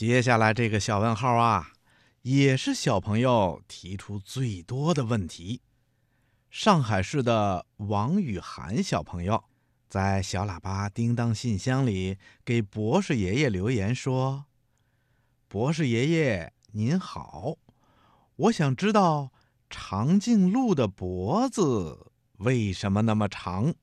接下来这个小问号啊，也是小朋友提出最多的问题。上海市的王雨涵小朋友在小喇叭叮当信箱里给博士爷爷留言说：“博士爷爷您好，我想知道长颈鹿的脖子为什么那么长。”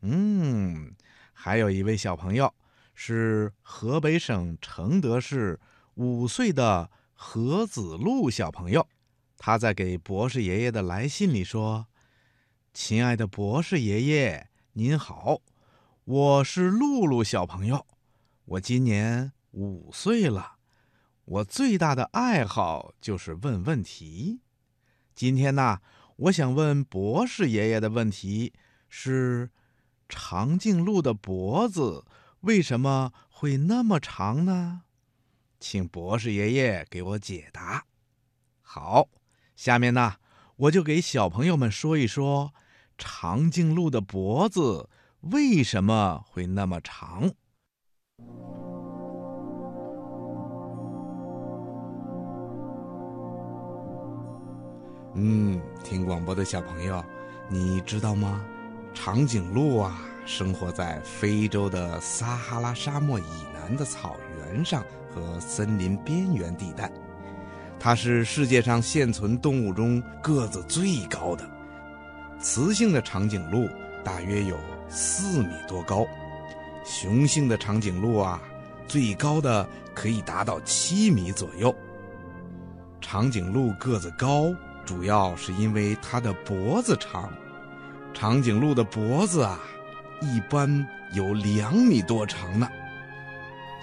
嗯，还有一位小朋友是河北省承德市五岁的何子路小朋友。他在给博士爷爷的来信里说：“亲爱的博士爷爷，您好，我是露露小朋友，我今年五岁了。我最大的爱好就是问问题。今天呢，我想问博士爷爷的问题是：长颈鹿的脖子为什么会那么长呢？请博士爷爷给我解答。好。”下面呢，我就给小朋友们说一说长颈鹿的脖子为什么会那么长。嗯，听广播的小朋友，你知道吗？长颈鹿啊，生活在非洲的撒哈拉沙漠以南的草原上和森林边缘地带。它是世界上现存动物中个子最高的，雌性的长颈鹿大约有四米多高，雄性的长颈鹿啊，最高的可以达到七米左右。长颈鹿个子高，主要是因为它的脖子长，长颈鹿的脖子啊，一般有两米多长呢。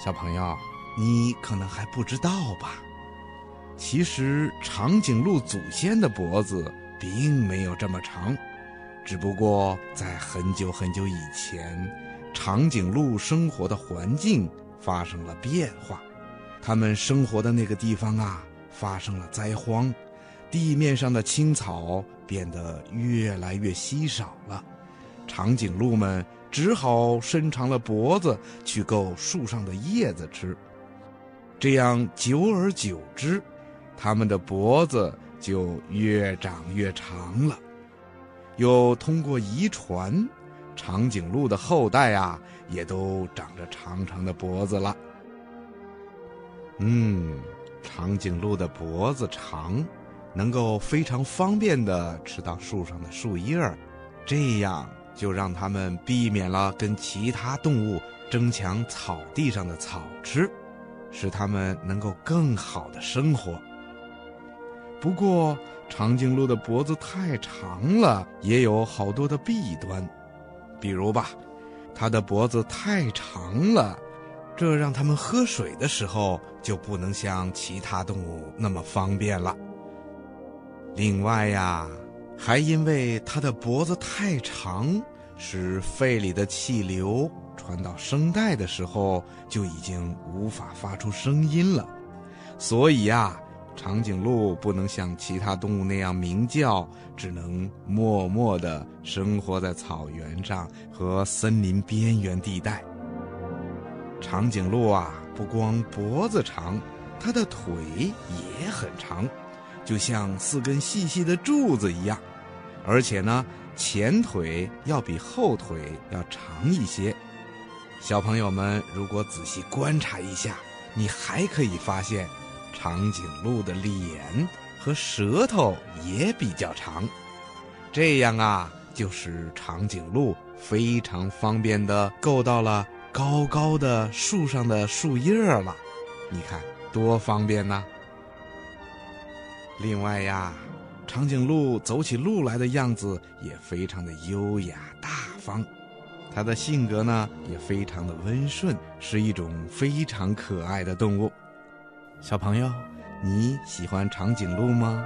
小朋友，你可能还不知道吧？其实，长颈鹿祖先的脖子并没有这么长，只不过在很久很久以前，长颈鹿生活的环境发生了变化，它们生活的那个地方啊发生了灾荒，地面上的青草变得越来越稀少了，长颈鹿们只好伸长了脖子去够树上的叶子吃，这样久而久之。它们的脖子就越长越长了，又通过遗传，长颈鹿的后代啊，也都长着长长的脖子了。嗯，长颈鹿的脖子长，能够非常方便地吃到树上的树叶儿，这样就让它们避免了跟其他动物争抢草地上的草吃，使它们能够更好的生活。不过，长颈鹿的脖子太长了，也有好多的弊端。比如吧，它的脖子太长了，这让它们喝水的时候就不能像其他动物那么方便了。另外呀，还因为它的脖子太长，使肺里的气流传到声带的时候就已经无法发出声音了，所以呀。长颈鹿不能像其他动物那样鸣叫，只能默默地生活在草原上和森林边缘地带。长颈鹿啊，不光脖子长，它的腿也很长，就像四根细细的柱子一样。而且呢，前腿要比后腿要长一些。小朋友们，如果仔细观察一下，你还可以发现。长颈鹿的脸和舌头也比较长，这样啊，就使长颈鹿非常方便地够到了高高的树上的树叶了。你看多方便呐！另外呀，长颈鹿走起路来的样子也非常的优雅大方，它的性格呢也非常的温顺，是一种非常可爱的动物。小朋友，你喜欢长颈鹿吗？